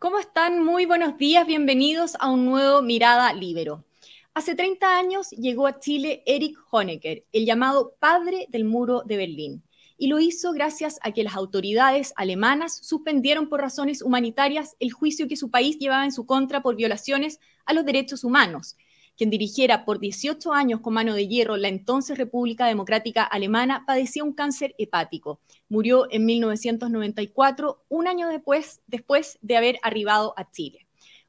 ¿Cómo están? Muy buenos días, bienvenidos a un nuevo Mirada Libero. Hace 30 años llegó a Chile Erich Honecker, el llamado padre del muro de Berlín, y lo hizo gracias a que las autoridades alemanas suspendieron por razones humanitarias el juicio que su país llevaba en su contra por violaciones a los derechos humanos quien dirigiera por 18 años con mano de hierro la entonces República Democrática Alemana, padecía un cáncer hepático. Murió en 1994, un año después, después de haber arribado a Chile.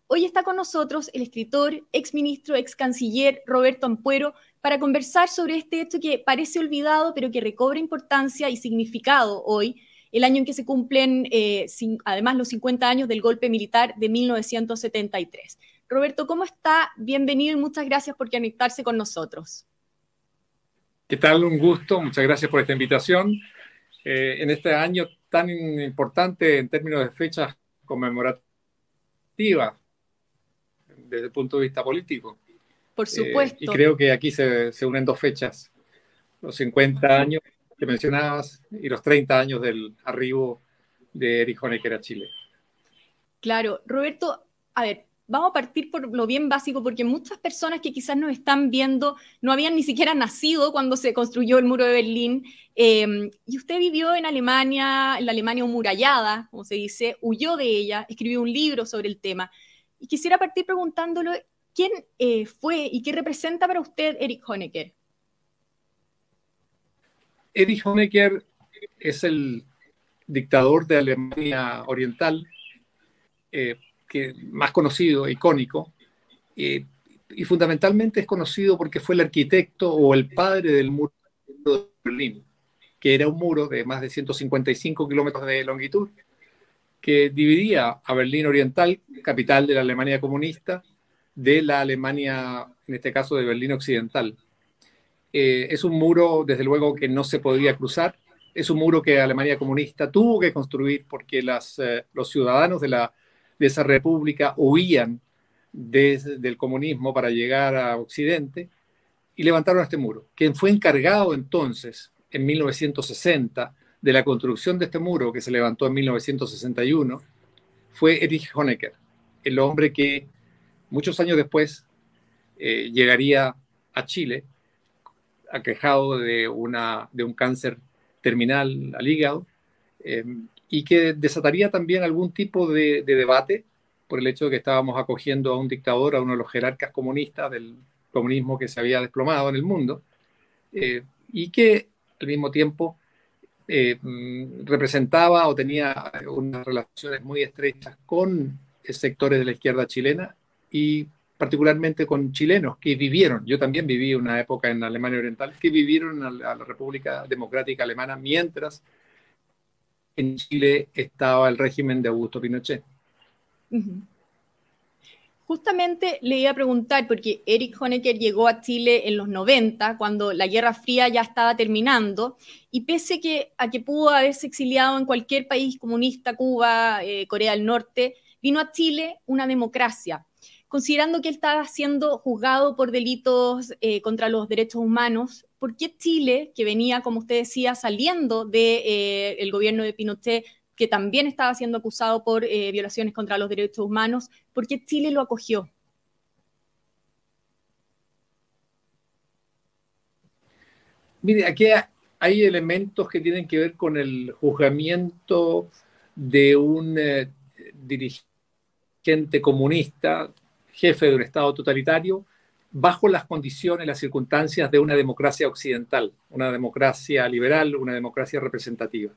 Hoy está con nosotros el escritor, exministro, ex canciller Roberto Ampuero para conversar sobre este hecho que parece olvidado, pero que recobra importancia y significado hoy, el año en que se cumplen eh, además los 50 años del golpe militar de 1973. Roberto, ¿cómo está? Bienvenido y muchas gracias por conectarse con nosotros. ¿Qué tal? Un gusto, muchas gracias por esta invitación. Eh, en este año tan importante en términos de fechas conmemorativas desde el punto de vista político. Por eh, supuesto. y creo que aquí se, se, unen dos fechas, los 50 años que mencionabas y los 30 años del arribo de Erich Honecker a Chile. Claro, Roberto, a ver, vamos a partir por lo bien básico, porque muchas personas que quizás nos están viendo no habían ni siquiera nacido cuando se construyó el muro de Berlín. Em, y usted vivió en Alemania, en la Alemania humurallada, como se dice, huyó de ella, escribió un libro sobre el tema. Y quisiera partir preguntándole, ¿quién eh, fue y qué representa para usted Erich Honecker? Erich Honecker es el dictador de Alemania Oriental. Eh, más conocido, icónico, eh, y fundamentalmente es conocido porque fue el arquitecto o el padre del muro de Berlín, que era un muro de más de 155 kilómetros de longitud, que dividía a Berlín Oriental, capital de la Alemania comunista, de la Alemania, en este caso de Berlín Occidental. Eh, es un muro, desde luego, que no se podía cruzar. Es un muro que Alemania comunista tuvo que construir porque eh, los ciudadanos de la de esa república huían del comunismo para llegar a Occidente y levantaron este muro. Quien fue encargado entonces, en 1960, de la construcción de este muro, que se levantó en 1961, fue Erich Honecker, el hombre que muchos años después eh, llegaría a Chile, aquejado de, una, de un cáncer terminal al hígado, eh, y que desataría también algún tipo de, debate por el hecho de que estábamos acogiendo a un dictador, a uno de los jerarcas comunistas del comunismo que se había desplomado en el mundo, eh, y que al mismo tiempo eh, mm, representaba o tenía unas relaciones muy estrechas con sectores de la izquierda chilena y particularmente con chilenos que vivieron, yo también viví una época en Alemania Oriental, que vivieron a la República Democrática Alemana mientras en Chile estaba el régimen de Augusto Pinochet. Justamente le iba a preguntar, porque Eric Honecker llegó a Chile en los 90, cuando la Guerra Fría ya estaba terminando, y pese a que pudo haberse exiliado en cualquier país comunista, Cuba, eh, Corea del Norte, vino a Chile una democracia. Considerando que él estaba siendo juzgado por delitos eh, contra los derechos humanos, ¿por qué Chile, que venía, como usted decía, saliendo del de, eh, gobierno de Pinochet, que también estaba siendo acusado por eh, violaciones contra los derechos humanos, ¿por qué Chile lo acogió? Mire, aquí hay elementos que tienen que ver con el juzgamiento de un eh, dirigente comunista, jefe de un Estado totalitario, bajo las condiciones, las circunstancias de una democracia occidental, una democracia liberal, una democracia representativa.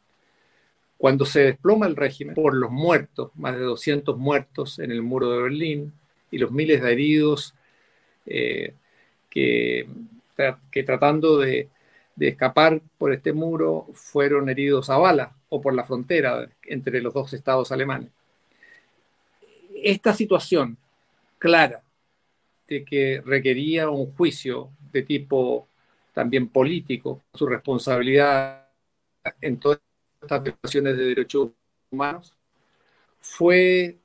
Cuando se desploma el régimen por los muertos, más de 200 muertos en el muro de Berlín y los miles de heridos eh, que, que, tratando de, de escapar por este muro fueron heridos a bala o por la frontera entre los dos estados alemanes. Esta situación clara de que requería un juicio de tipo también político, su responsabilidad en todas estas violaciones de derechos humanos, fue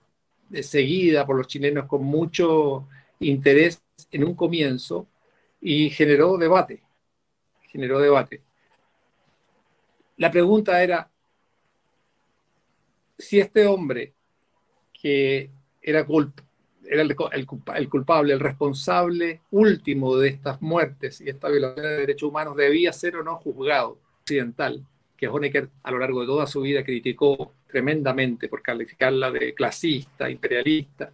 seguida por los chilenos con mucho interés en un comienzo y generó debate, generó debate. La pregunta era si este hombre que era, era el, culpable, el responsable último de estas muertes y esta violación de derechos humanos debía ser o no juzgado occidental, que Honecker a lo largo de toda su vida criticó tremendamente por calificarla de clasista, imperialista,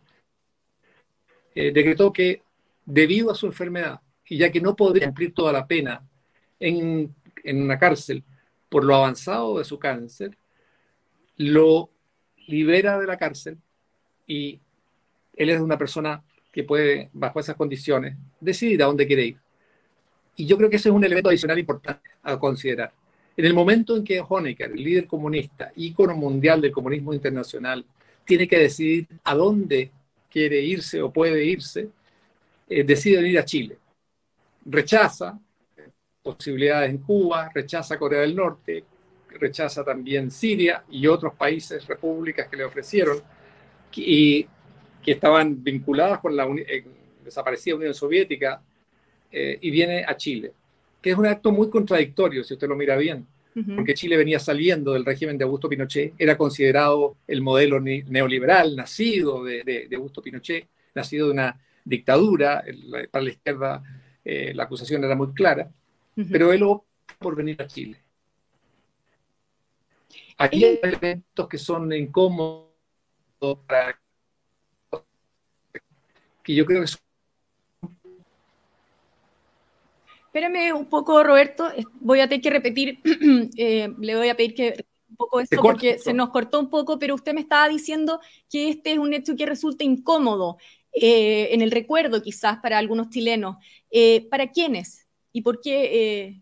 eh, decretó que debido a su enfermedad, y ya que no podría cumplir toda la pena en, en una cárcel por lo avanzado de su cáncer, lo libera de la cárcel y él es una persona que puede, bajo esas condiciones, decidir a dónde quiere ir. Y yo creo que ese es un elemento adicional importante a considerar. En el momento en que Honecker, el líder comunista, ícono mundial del comunismo internacional, tiene que decidir a dónde quiere irse o puede irse, eh, decide ir a Chile. Rechaza posibilidades en Cuba, rechaza Corea del Norte, rechaza también Siria y otros países, repúblicas que le ofrecieron y que estaban vinculadas con la eh, desaparecida Unión Soviética eh, y viene a Chile, que es un acto muy contradictorio si usted lo mira bien, porque Chile venía saliendo del régimen de Augusto Pinochet, era considerado el modelo neoliberal nacido de, Augusto Pinochet, nacido de una dictadura, para la izquierda eh, la acusación era muy clara, pero él optó por venir a Chile. Aquí hay elementos que son incómodos para que yo creo que son Espérame un poco, Roberto. Voy a tener que repetir, eh, le voy a pedir que un poco esto porque se nos cortó un poco, pero usted me estaba diciendo que este es un hecho que resulta incómodo eh, en el recuerdo quizás para algunos chilenos. Eh, ¿Para quiénes? ¿Y por qué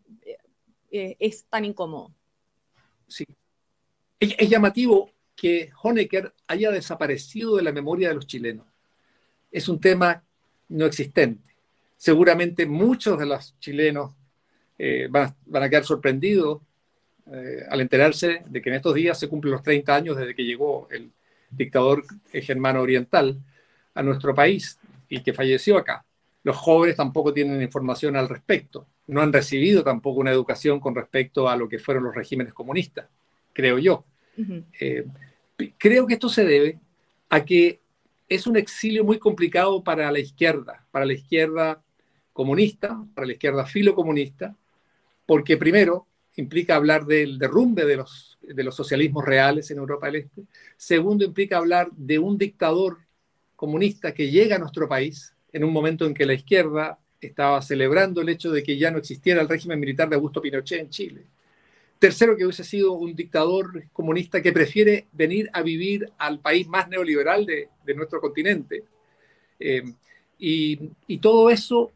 es tan incómodo? Sí. Es, llamativo que Honecker haya desaparecido de la memoria de los chilenos. Es un tema no existente seguramente muchos de los chilenos eh, van, a quedar sorprendidos eh, al enterarse de que en estos días se cumplen los 30 años desde que llegó el dictador germano oriental a nuestro país y que falleció acá. Los jóvenes tampoco tienen información al respecto, no han recibido tampoco una educación con respecto a lo que fueron los regímenes comunistas, creo yo. Eh, creo que esto se debe a que es un exilio muy complicado para la izquierda, para la izquierda comunista, para la izquierda filocomunista, porque primero implica hablar del derrumbe de los, socialismos reales en Europa del Este, segundo implica hablar de un dictador comunista que llega a nuestro país en un momento en que la izquierda estaba celebrando el hecho de que ya no existiera el régimen militar de Augusto Pinochet en Chile. Tercero, que hubiese sido un dictador comunista que prefiere venir a vivir al país más neoliberal de, nuestro continente. Eh, y, todo eso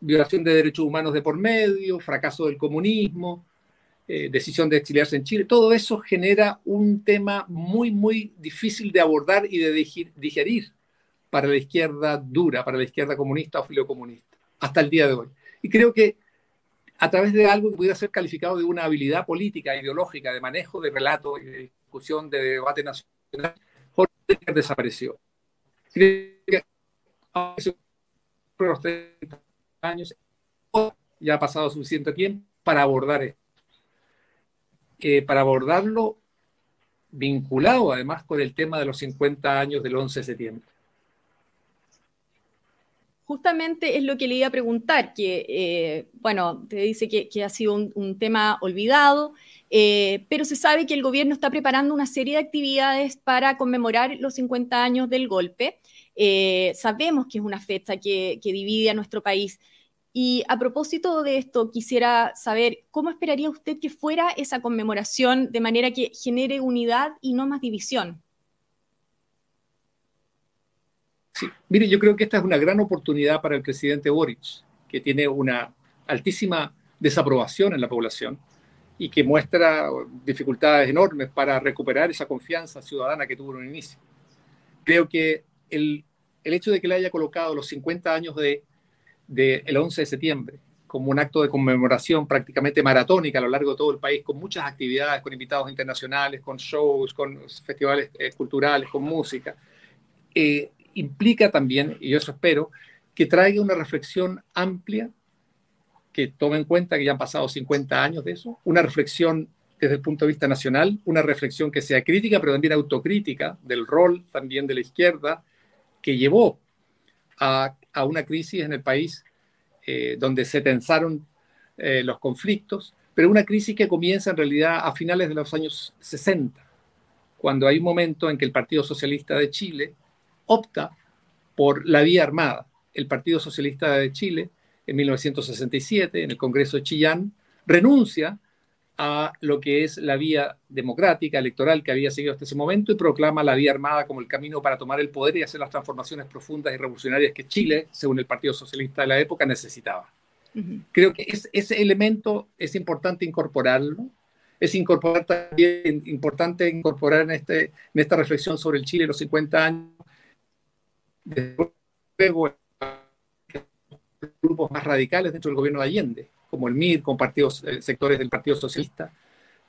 violación de derechos humanos de por medio, fracaso del comunismo, eh, decisión de exiliarse en Chile, todo eso genera un tema muy, muy difícil de abordar y de digerir para la izquierda dura, para la izquierda comunista o filocomunista, hasta el día de hoy. Y creo que a través de algo que pudiera ser calificado de una habilidad política, ideológica, de manejo de relato y de discusión, de debate nacional, Jorge desapareció. Creo que años, ya ha pasado suficiente tiempo para abordar esto. Eh, para abordarlo vinculado además con el tema de los 50 años del 11 de septiembre. Justamente es lo que le iba a preguntar, que, eh, bueno, te dice que, ha sido un, tema olvidado, eh, pero se sabe que el gobierno está preparando una serie de actividades para conmemorar los 50 años del golpe. sabemos que es una fecha que divide a nuestro país. Y a propósito de esto, quisiera saber cómo esperaría usted que fuera esa conmemoración de manera que genere unidad y no más división. Sí, mire, yo creo que esta es una gran oportunidad para el presidente Boric, que tiene una altísima desaprobación en la población y que muestra dificultades enormes para recuperar esa confianza ciudadana que tuvo en un inicio. Creo que el, el hecho de que le haya colocado los 50 años de del 11 de septiembre como un acto de conmemoración prácticamente maratónica a lo largo de todo el país, con muchas actividades, con invitados internacionales, con shows, con festivales eh, culturales, con música, eh, implica también, y yo eso espero, que traiga una reflexión amplia, que tome en cuenta que ya han pasado 50 años de eso, una reflexión desde el punto de vista nacional, una reflexión que sea crítica, pero también autocrítica del rol también de la izquierda que llevó a, una crisis en el país eh, donde se tensaron eh, los conflictos, pero una crisis que comienza en realidad a finales de los años 60, cuando hay un momento en que el Partido Socialista de Chile opta por la vía armada. El Partido Socialista de Chile, en 1967, en el Congreso de Chillán, renuncia a lo que es la vía democrática, electoral que había seguido hasta ese momento y proclama la vía armada como el camino para tomar el poder y hacer las transformaciones profundas y revolucionarias que Chile, según el Partido Socialista de la época, necesitaba. Creo que ese elemento es importante incorporarlo. Es incorporar también, importante incorporar en, este, en esta reflexión sobre el Chile los 50 años, luego grupos más radicales dentro del gobierno de Allende, como el MIR, con partidos, eh, sectores del Partido Socialista,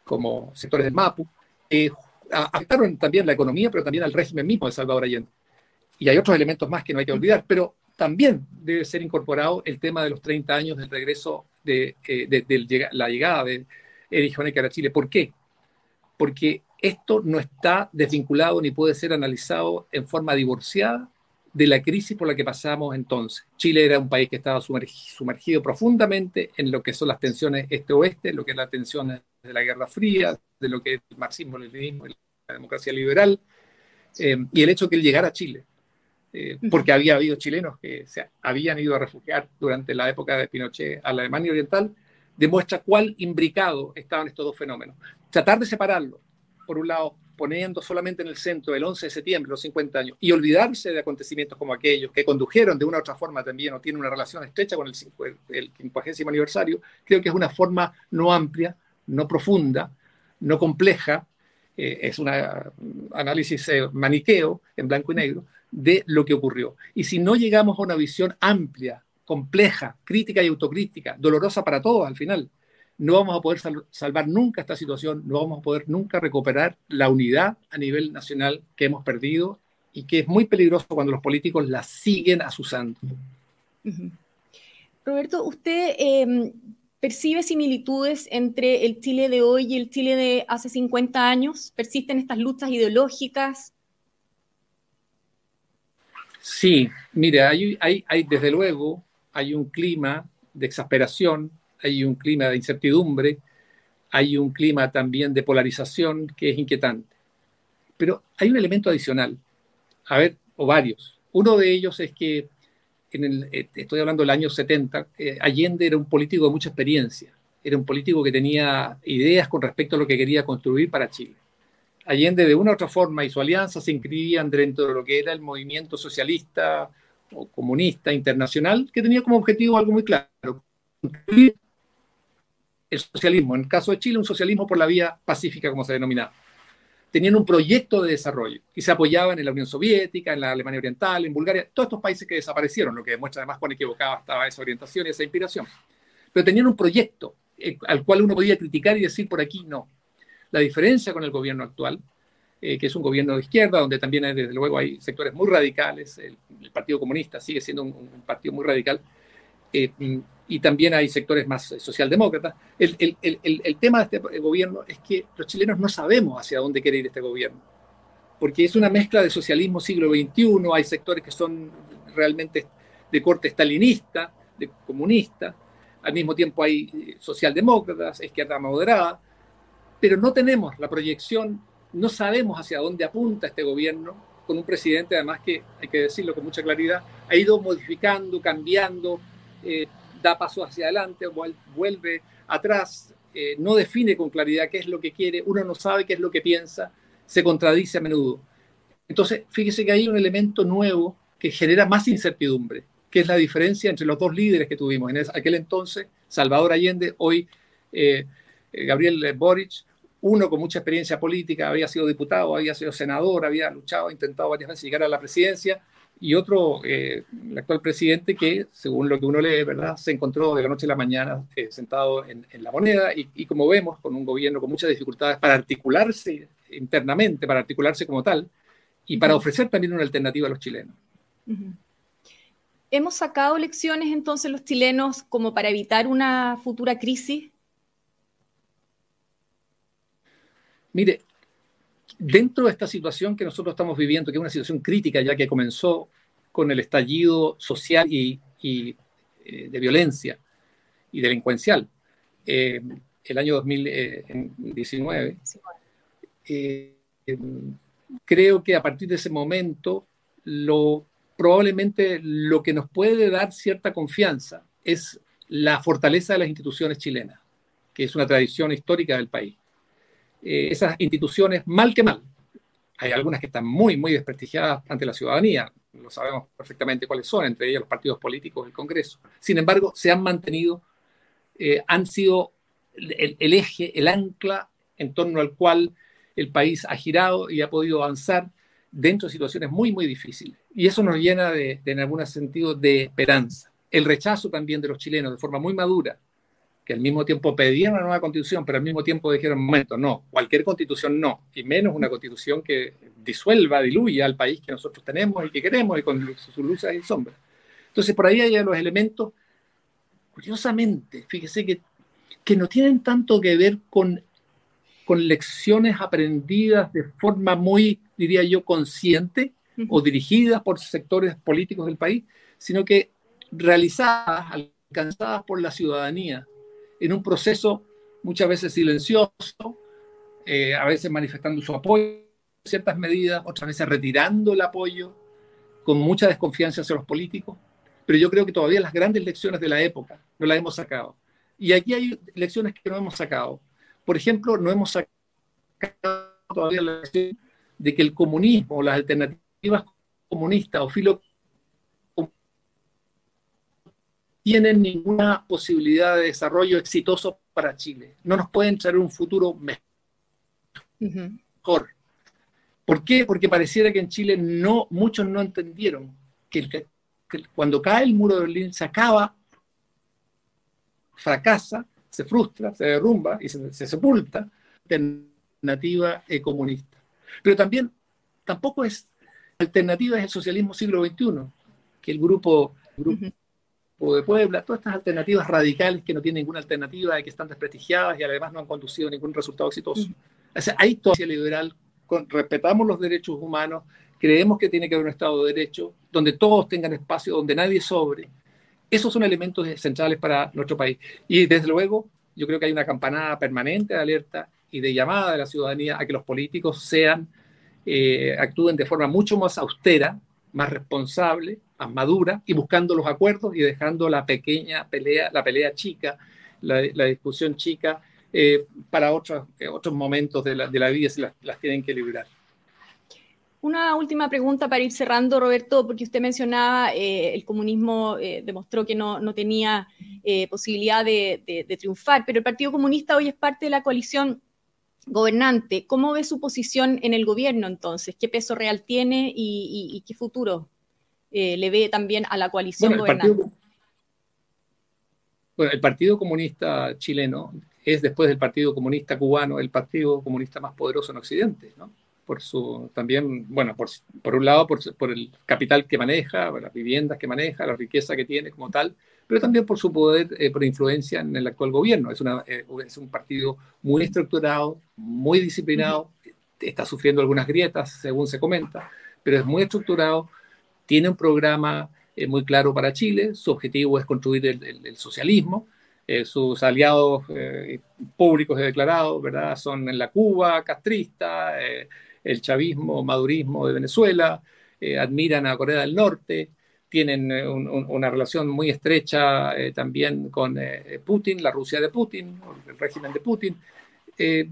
como sectores del MAPU, eh, afectaron también la economía, pero también al régimen mismo de Salvador Allende. Y hay otros elementos más que no hay que olvidar, pero también debe ser incorporado el tema de los 30 años del regreso de, eh, la llegada de Erich Honecker a Chile. ¿Por qué? Porque esto no está desvinculado ni puede ser analizado en forma divorciada de la crisis por la que pasamos entonces. Chile era un país que estaba sumergido, profundamente en lo que son las tensiones este-oeste, lo que es la tensión de la Guerra Fría, de lo que es el marxismo, el leninismo, la democracia liberal, eh, y el hecho de que él llegara a Chile, eh, porque había habido chilenos que se habían ido a refugiar durante la época de Pinochet a la Alemania Oriental, demuestra cuál imbricado estaban estos dos fenómenos. Tratar de separarlo, por un lado, poniendo solamente en el centro el 11 de septiembre, los 50 años, y olvidarse de acontecimientos como aquellos que condujeron de una u otra forma también o tienen una relación estrecha con el, el 50 aniversario, creo que es una forma no amplia, no profunda, no compleja, eh, es un análisis eh, maniqueo en blanco y negro de lo que ocurrió. Y si no llegamos a una visión amplia, compleja, crítica y autocrítica, dolorosa para todos al final, no vamos a poder salvar nunca esta situación, no vamos a poder nunca recuperar la unidad a nivel nacional que hemos perdido y que es muy peligroso cuando los políticos la siguen asusando. Roberto, ¿usted em, percibe similitudes entre el Chile de hoy y el Chile de hace 50 años? ¿Persisten estas luchas ideológicas? Sí, mire, hay, hay, hay desde luego, hay un clima de exasperación hay un clima de incertidumbre, hay un clima también de polarización que es inquietante. Pero hay un elemento adicional, a ver, o varios. Uno de ellos es que, eh, estoy hablando del año 70, eh, Allende era un político de mucha experiencia, era un político que tenía ideas con respecto a lo que quería construir para Chile. Allende de una u otra forma y su alianza se inscribían dentro de lo que era el movimiento socialista o comunista internacional, que tenía como objetivo algo muy claro, construir el socialismo, en el caso de Chile, un socialismo por la vía pacífica, como se denominaba. Tenían un proyecto de desarrollo y se apoyaban en la Unión Soviética, en la Alemania Oriental, en Bulgaria, todos estos países que desaparecieron, lo que demuestra además cuán equivocada estaba esa orientación y esa inspiración. Pero tenían un proyecto eh, al cual uno podía criticar y decir por aquí no. La diferencia con el gobierno actual, eh, que es un gobierno de izquierda, donde también desde luego hay sectores muy radicales, el, Partido Comunista sigue siendo un, partido muy radical, eh, y también hay sectores más eh, socialdemócratas. El, el, el, el, tema de este gobierno es que los chilenos no sabemos hacia dónde quiere ir este gobierno, porque es una mezcla de socialismo siglo XXI, hay sectores que son realmente de corte stalinista, de comunista, al mismo tiempo hay eh, socialdemócratas, izquierda moderada, pero no tenemos la proyección, no sabemos hacia dónde apunta este gobierno, con un presidente además que, hay que decirlo con mucha claridad, ha ido modificando, cambiando, eh, da paso hacia adelante, vuelve atrás, eh, no define con claridad qué es lo que quiere, uno no sabe qué es lo que piensa, se contradice a menudo. Entonces, fíjese que hay un elemento nuevo que genera más incertidumbre, que es la diferencia entre los dos líderes que tuvimos en aquel entonces, Salvador Allende, hoy eh, Gabriel Boric, uno con mucha experiencia política, había sido diputado, había sido senador, había luchado, intentado varias veces llegar a la presidencia, y otro, eh, el actual presidente, que según lo que uno lee, ¿verdad?, se encontró de la noche a la mañana eh, sentado en, la moneda y, como vemos, con un gobierno con muchas dificultades para articularse internamente, para articularse como tal, y para ofrecer también una alternativa a los chilenos. ¿Hemos sacado lecciones entonces los chilenos como para evitar una futura crisis? mire, dentro de esta situación que nosotros estamos viviendo, que es una situación crítica ya que comenzó con el estallido social y, eh, de violencia y delincuencial eh, el año 2019, eh, creo que a partir de ese momento lo, probablemente lo que nos puede dar cierta confianza es la fortaleza de las instituciones chilenas, que es una tradición histórica del país. Esas instituciones, mal que mal, hay algunas que están muy, muy desprestigiadas ante la ciudadanía, lo sabemos perfectamente cuáles son, entre ellas los partidos políticos del Congreso. Sin embargo, se han mantenido, eh, han sido el, eje, el ancla en torno al cual el país ha girado y ha podido avanzar dentro de situaciones muy, muy difíciles. Y eso nos llena de, de en algún sentido, de esperanza. El rechazo también de los chilenos de forma muy madura que al mismo tiempo pedían una nueva constitución, pero al mismo tiempo dijeron, momento, no, cualquier constitución no, y menos una constitución que disuelva, diluya al país que nosotros tenemos y que queremos, y con sus luces y sombras. Entonces, por ahí hay los elementos, curiosamente, fíjese que, que no tienen tanto que ver con, con lecciones aprendidas de forma muy, diría yo, consciente o dirigidas por sectores políticos del país, sino que realizadas, alcanzadas por la ciudadanía, en un proceso muchas veces silencioso, eh, a veces manifestando su apoyo ciertas medidas, otras veces retirando el apoyo, con mucha desconfianza hacia los políticos. Pero yo creo que todavía las grandes lecciones de la época no las hemos sacado. Y aquí hay lecciones que no hemos sacado. Por ejemplo, no hemos sacado todavía la lección de que el comunismo, las alternativas comunistas o filo tienen ninguna posibilidad de desarrollo exitoso para Chile. No nos pueden traer un futuro mejor. ¿Por qué? Porque pareciera que en Chile no, muchos no entendieron que, cuando cae el muro de Berlín se acaba, fracasa, se frustra, se derrumba y se, sepulta alternativa comunista. Pero también tampoco es alternativa es el socialismo siglo XXI, que el grupo, grupo de Puebla, todas estas alternativas radicales que no tienen ninguna alternativa que están desprestigiadas y además no han conducido a ningún resultado exitoso. O sea, hay toda liberal, respetamos los derechos humanos, creemos que tiene que haber un Estado de Derecho, donde todos tengan espacio, donde nadie sobre. Esos son elementos centrales para nuestro país. Y desde luego, yo creo que hay una campanada permanente de alerta y de llamada de la ciudadanía a que los políticos sean, eh, actúen de forma mucho más austera, más responsable, madura y buscando los acuerdos y dejando la pequeña pelea, la pelea chica, la, discusión chica eh, para otros, eh, otros momentos de la, de la vida si las, tienen que liberar. Una última pregunta para ir cerrando, Roberto, porque usted mencionaba eh, el comunismo demostró que no, no tenía posibilidad de, de, triunfar, pero el Partido Comunista hoy es parte de la coalición gobernante. ¿Cómo ve su posición en el gobierno entonces? ¿Qué peso real tiene y qué futuro eh, le ve también a la coalición bueno, el Partido, bueno, el Partido Comunista chileno es después del Partido Comunista cubano el Partido Comunista más poderoso en Occidente, ¿no? Por su, también, bueno, por, por un lado, por, por, el capital que maneja, las viviendas que maneja, la riqueza que tiene como tal, pero también por su poder, eh, por influencia en el actual gobierno. Es, una, eh, es un partido muy estructurado, muy disciplinado, está sufriendo algunas grietas, según se comenta, pero es muy estructurado, tiene un programa eh, muy claro para Chile, su objetivo es construir el, socialismo, eh, sus aliados eh, públicos y declarados. Son la Cuba castrista, el chavismo, madurismo de Venezuela, admiran a Corea del Norte, tienen una relación muy estrecha también con Putin, la Rusia de Putin, el régimen de Putin. Eh,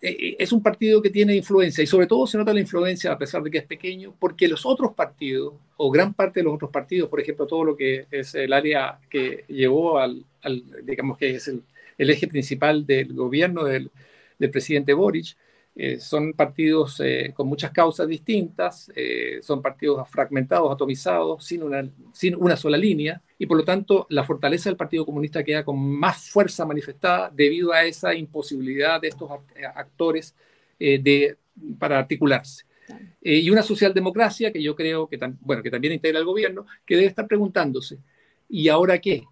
eh, es un partido que tiene influencia y sobre todo se nota la influencia a pesar de que es pequeño porque los otros partidos o gran parte de los otros partidos, por ejemplo, todo lo que es el área que llevó al, digamos que es el, eje principal del gobierno del, presidente Boric, eh, son partidos eh, con muchas causas distintas, eh, son partidos fragmentados, atomizados, sin una, sin una sola línea, y por lo tanto la fortaleza del Partido Comunista queda con más fuerza manifestada debido a esa imposibilidad de estos actores de, para articularse. y una socialdemocracia que yo creo que, bueno, que también integra el gobierno, que debe estar preguntándose, ¿y ahora qué?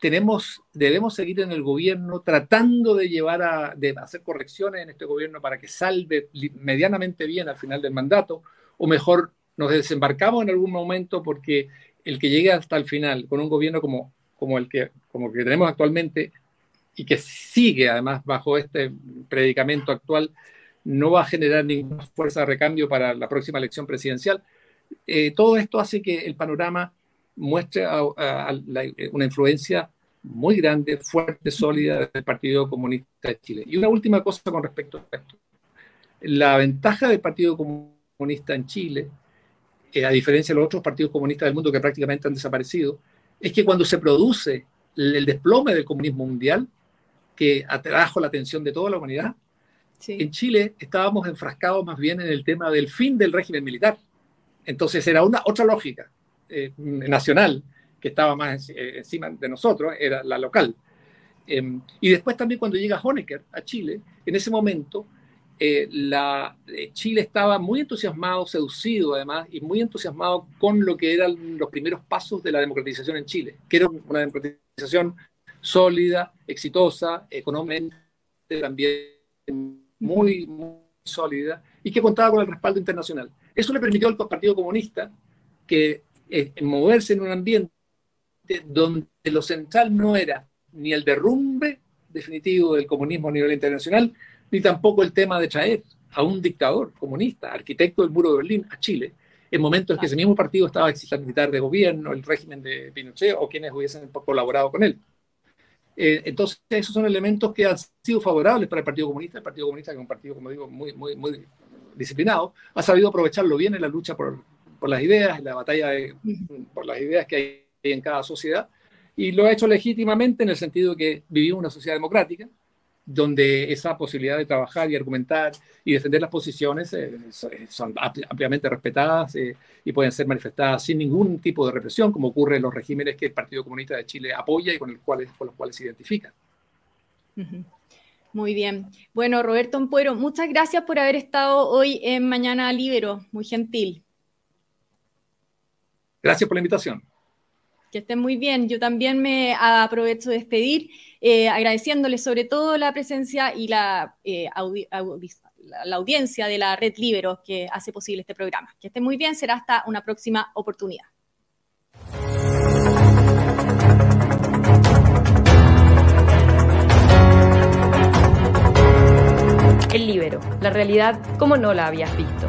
tenemos, debemos seguir en el gobierno tratando de llevar a de hacer correcciones en este gobierno para que salve medianamente bien al final del mandato, o mejor nos desembarcamos en algún momento porque el que llegue hasta el final con un gobierno como, el que, como tenemos actualmente y que sigue además bajo este predicamento actual, no va a generar ninguna fuerza de recambio para la próxima elección presidencial. Eh, todo esto hace que el panorama muestre una influencia muy grande, fuerte, sólida del Partido Comunista de Chile. Y una última cosa con respecto a esto. La ventaja del Partido Comunista en Chile, eh, a diferencia de los otros partidos comunistas del mundo que prácticamente han desaparecido, es que cuando se produce el desplome del comunismo mundial, que atrajo la atención de toda la humanidad, en Chile estábamos enfrascados más bien en el tema del fin del régimen militar. Entonces era una otra lógica eh, nacional que estaba más eh, encima de nosotros, era la local. Em, y después también cuando llega Honecker a Chile, en ese momento eh, la, Chile estaba muy entusiasmado, seducido además, y muy entusiasmado con lo que eran los primeros pasos de la democratización en Chile, que era una democratización sólida, exitosa, económicamente también muy, muy sólida y que contaba con el respaldo internacional. Eso le permitió al Partido Comunista que eh, moverse en un ambiente donde lo central no era ni el derrumbe definitivo del comunismo a nivel internacional, ni tampoco el tema de traer a un dictador comunista, arquitecto del muro de Berlín, a Chile, en momentos en que ese mismo partido estaba exigiendo militar de gobierno, el régimen de Pinochet o quienes hubiesen colaborado con él. Eh, entonces, esos son elementos que han sido favorables para el Partido Comunista. El Partido Comunista, que es un partido, como digo, muy, muy, muy disciplinado, ha sabido aprovecharlo bien en la lucha por, por las ideas, en la batalla por las ideas que hay en cada sociedad, y lo ha hecho legítimamente en el sentido de que vivimos una sociedad democrática, donde esa posibilidad de trabajar y argumentar y defender las posiciones eh, son ampliamente respetadas eh, y pueden ser manifestadas sin ningún tipo de represión, como ocurre en los regímenes que el Partido Comunista de Chile apoya y con, el cual, con los cuales se identifica. Muy bien. Bueno, Roberto Ampuero, muchas gracias por haber estado hoy en Mañana Libero. Muy gentil. Gracias por la invitación. Que estén muy bien. Yo también me aprovecho de despedir, eh, agradeciéndoles sobre todo la presencia y la, eh, la, audiencia de la Red Libero que hace posible este programa. Que estén muy bien. Será hasta una próxima oportunidad. El Libero, la realidad como no la habías visto.